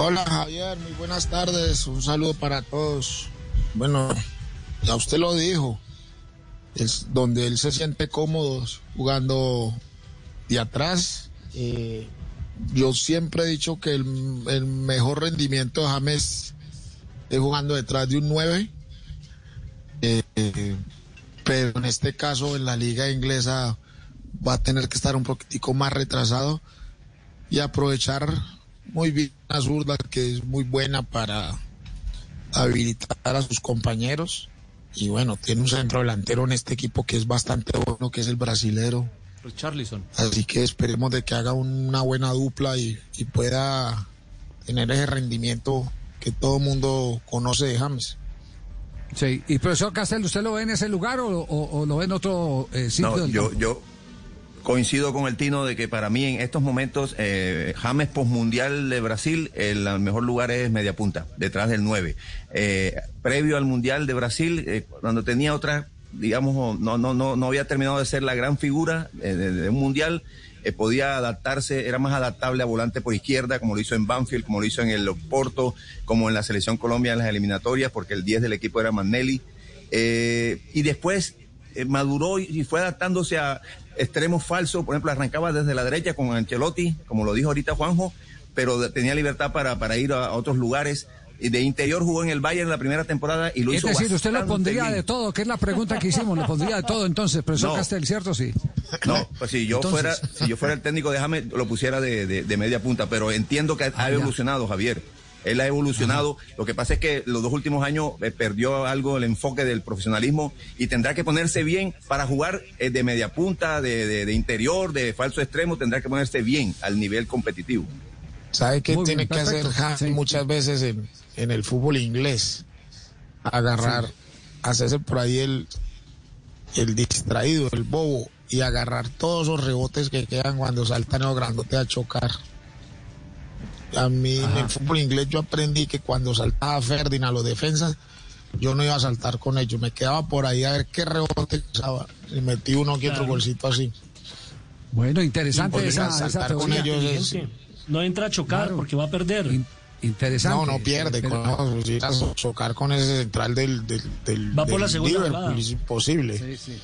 Hola Javier, muy buenas tardes. Un saludo para todos. Bueno, ya usted lo dijo. Es donde él se siente cómodo jugando de atrás. Eh, yo siempre he dicho que el, mejor rendimiento de James es jugando detrás de un 9. Eh, pero en este caso en la liga inglesa va a tener que estar un poquitico más retrasado y aprovechar muy bien a zurda que es muy buena para habilitar a sus compañeros y bueno, tiene un centro delantero en este equipo que es bastante bueno, que es el brasilero. Charlison. Así que esperemos de que haga una buena dupla y, y pueda tener ese rendimiento que todo mundo conoce de James. Sí, y profesor Castel, ¿usted lo ve en ese lugar o, o, o lo ve en otro eh, sitio? No, del yo, campo? yo coincido con el Tino de que para mí en estos momentos eh, James postmundial de Brasil, el mejor lugar es media punta, detrás del 9. Eh, previo al mundial de Brasil, eh, cuando tenía otra, digamos, no, no, no, no había terminado de ser la gran figura eh, de, un mundial. podía adaptarse, era más adaptable a volante por izquierda, como lo hizo en Banfield, como lo hizo en el Porto, como en la selección Colombia en las eliminatorias, porque el 10 del equipo era Manelli. Y después eh, maduró y, fue adaptándose a extremos falsos, por ejemplo, arrancaba desde la derecha con Ancelotti, como lo dijo ahorita Juanjo, pero tenía libertad para, para ir a, a otros lugares. Y de interior jugó en el Bayern en la primera temporada y lo Es hizo decir, usted lo pondría bien. de todo, que es la pregunta que hicimos, lo pondría de todo entonces, profesor No. Castel, ¿cierto? Sí. No, pues si yo Entonces. fuera, si yo fuera el técnico de James, lo pusiera de, de- de media punta, pero entiendo que ha Ah, ya. evolucionado, Javier. Él ha evolucionado. Lo que pasa es que los dos últimos años eh, perdió algo el enfoque del profesionalismo y tendrá que ponerse bien para jugar eh, de media punta, de, de- de interior, de falso extremo, tendrá que ponerse bien al nivel competitivo. ¿Sabe qué Muy tiene bien, que hacer. James Sí. muchas veces en, en el fútbol inglés? Agarrar, hacerse por ahí el, el distraído, el bobo, y agarrar todos esos rebotes que quedan cuando saltan los grandotes a chocar. A mí en el fútbol inglés yo aprendí que cuando saltaba Ferdinand a los defensas, yo no iba a saltar con ellos, me quedaba por ahí a ver qué rebote usaba y metí uno que otro golcito así. Bueno, interesante esa, con ellos es-. No entra a chocar Claro. porque va a perder. In- interesante. No, no pierde. Pero- Con, no, chocar con ese central del, del, del Va por la segunda Liverpool, es imposible. Sí, sí.